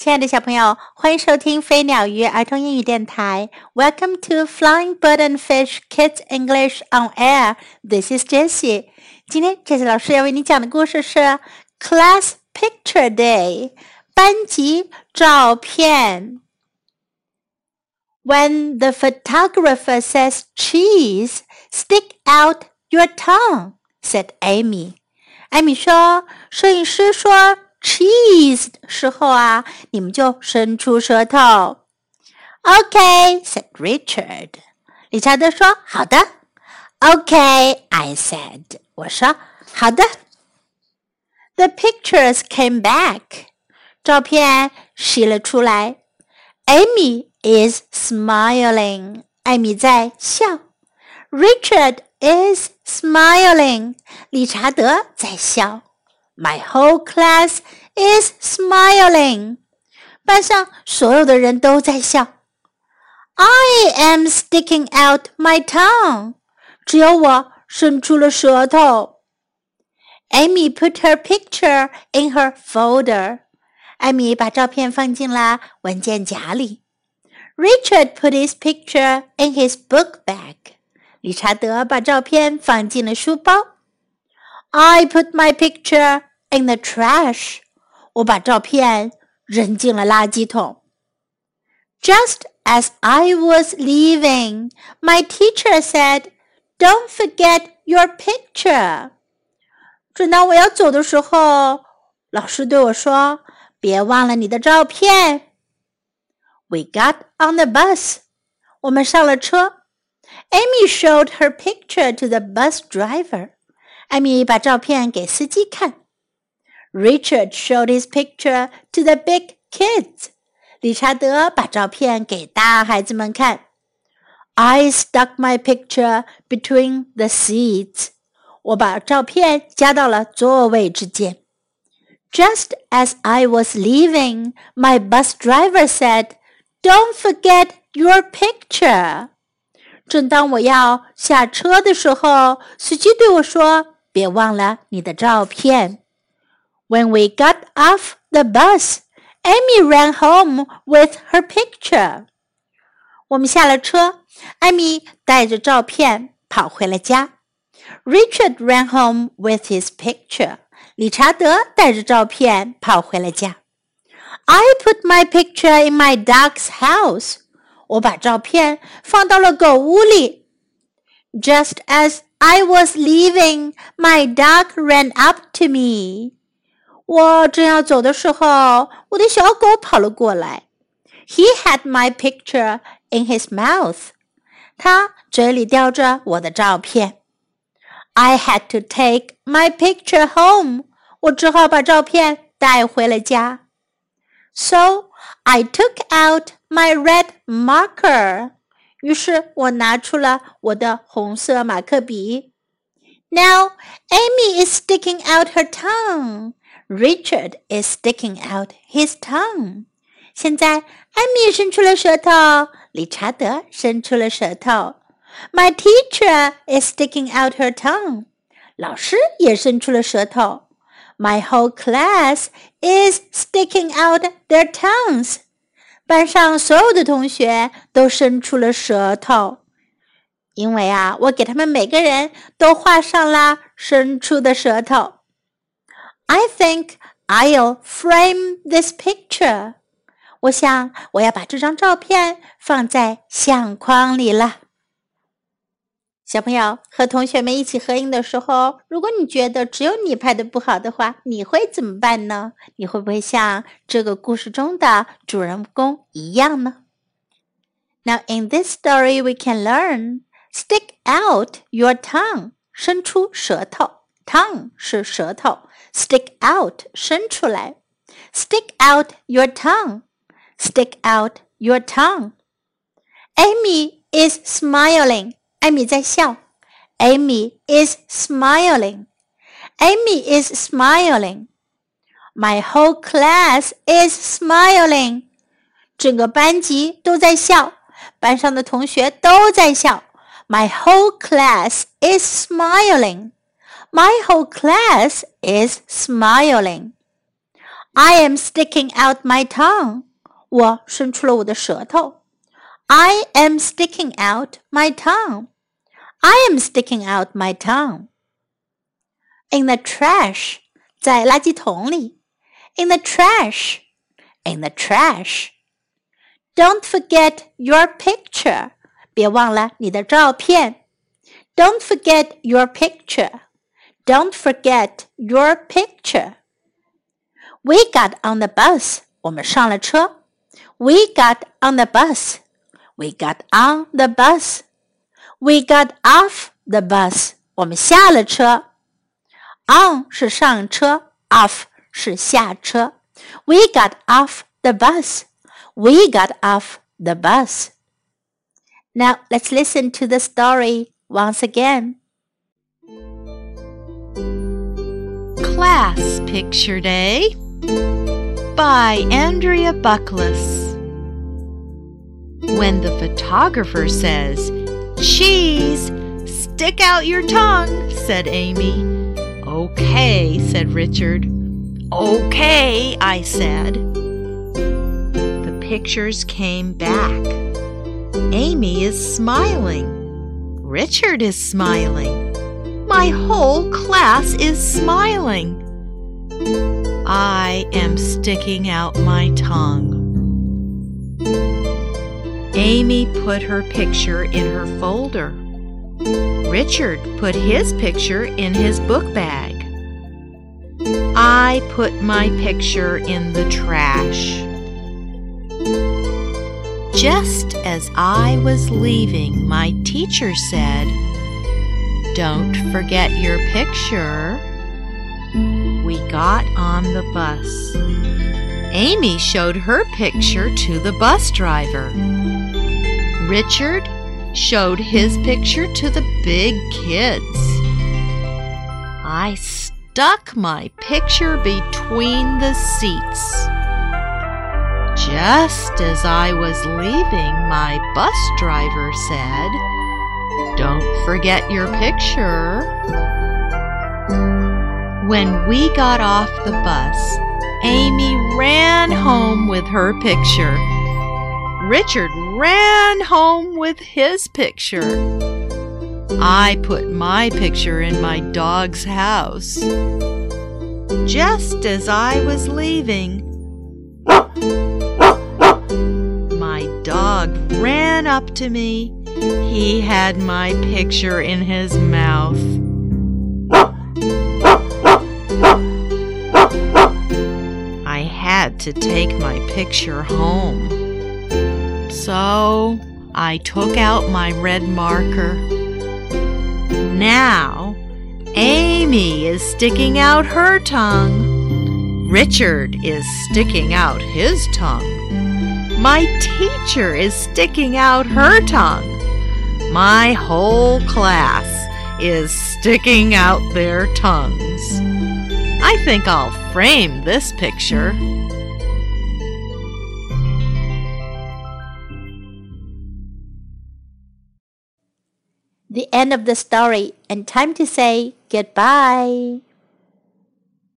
亲爱的小朋友，欢迎收听飞鸟鱼儿童英语电台。Welcome to Flying Bird and Fish Kids English on Air. This is Jessie. 今天 Jessie 老师要为你讲的故事是 Class Picture Day，班级照片。When the photographer says cheese, stick out your tongue, said Amy. 艾米说，摄影师说。 cheese 的时候啊，你们就伸出舌头。OK，said Richard。理查德说：“好的。”OK，I said。我说：“好的。” The pictures came back。照片洗了出来。Amy is smiling。艾米在笑。Richard is smiling。理查德在笑。My whole class is smiling. 班上所有的人都在笑。I am sticking out my tongue. 只有我伸出了舌头。Amy put her picture in her folder. 艾米把照片放进了文件夹里。Richard put his picture in his book bag. 理查德把照片放进了书包。 I put my picture in the trash. 我把照片扔进了垃圾桶。Just as I was leaving, my teacher said, "Don't forget your picture." 正当我要走的时候，老师对我说：“别忘了你的照片。” We got on the bus. 我们上了车。Amy showed her picture to the bus driver. 艾米把照片给司机看。Richard showed his picture to the big kids. 理查德把照片给大孩子们看。I stuck my picture between the seats. 我把照片夹到了座位之间。Just as I was leaving, my bus driver said, "Don't forget your picture." 正当我要下车的时候，司机对我说：“ 别忘了你的照片。” When we got off the bus, Amy ran home with her picture. 我们下了车，艾米带着照片跑回了家。Richard ran home with his picture. 理查德带着照片跑回了家。I put my picture in my dog's house. 我把照片放到了狗屋里。Just as I was leaving, my dog ran up to me. 我正要走的时候，我的小狗跑了过来。He had my picture in his mouth。他嘴里叼着我的照片。I had to take my picture home。我只好把照片带回了家。So I took out my red marker。 于是我拿出了我的红色马克笔。Now Amy is sticking out her tongue。Richard is sticking out his tongue. 现在艾米伸出了舌头，理查德伸出了舌头。My teacher is sticking out her tongue. 老师也伸出了舌头。My whole class is sticking out their tongues. 班上所有的同学都伸出了舌头，因为啊，我给他们每个人都画上了伸出的舌头。I think I'll frame this picture. 我想我要把这张照片放在相框里了。小朋友和同学们一起合影的时候，如果你觉得只有你拍的不好的话，你会怎么办呢？你会不会像这个故事中的主人公一样呢？Now in this story we can learn stick out your tongue，伸出舌头，tongue 是舌头。Stick out，伸出来。Stick out your tongue. Stick out your tongue. Amy is smiling. 艾米在笑。Amy is smiling. Amy is smiling. My whole class is smiling. 整个班级都在笑，班上的同学都在笑。My whole class is smiling. My whole class is smiling. I am sticking out my tongue. 我伸出了我的舌头。I am sticking out my tongue. I am sticking out my tongue. In the trash. 在垃圾桶里。In the trash. In the trash. Don't forget your picture. 别忘了你的照片。Don't forget your picture. Don't forget your picture. We got on the bus. 我们上了车。We got on the bus. We got on the bus. We got off the bus. 我们下了车。On 是上车，off 是下车。We got off the bus. We got off the bus. Now let's listen to the story once again. Class Picture Day by Andrea Buckless. When the photographer says, Cheese, stick out your tongue, said Amy. Okay, said Richard. Okay, I said. The pictures came back. Amy is smiling. Richard is smiling. My whole class is smiling. I am sticking out my tongue. Amy put her picture in her folder. Richard put his picture in his book bag. I put my picture in the trash. Just as I was leaving, my teacher said, Don't forget your picture. We got on the bus. Amy showed her picture to the bus driver. Richard showed his picture to the big kids. I stuck my picture between the seats. Just as I was leaving, my bus driver said, Don't forget your picture. When we got off the bus, Amy ran home with her picture. Richard ran home with his picture. I put my picture in my dog's house. Just as I was leaving, my dog ran up to me. He had my picture in his mouth. I had to take my picture home. So I took out my red marker. Now, Amy is sticking out her tongue. Richard is sticking out his tongue. My teacher is sticking out her tongue. My whole class is sticking out their tongues. I think I'll frame this picture. The end of the story, and time to say goodbye.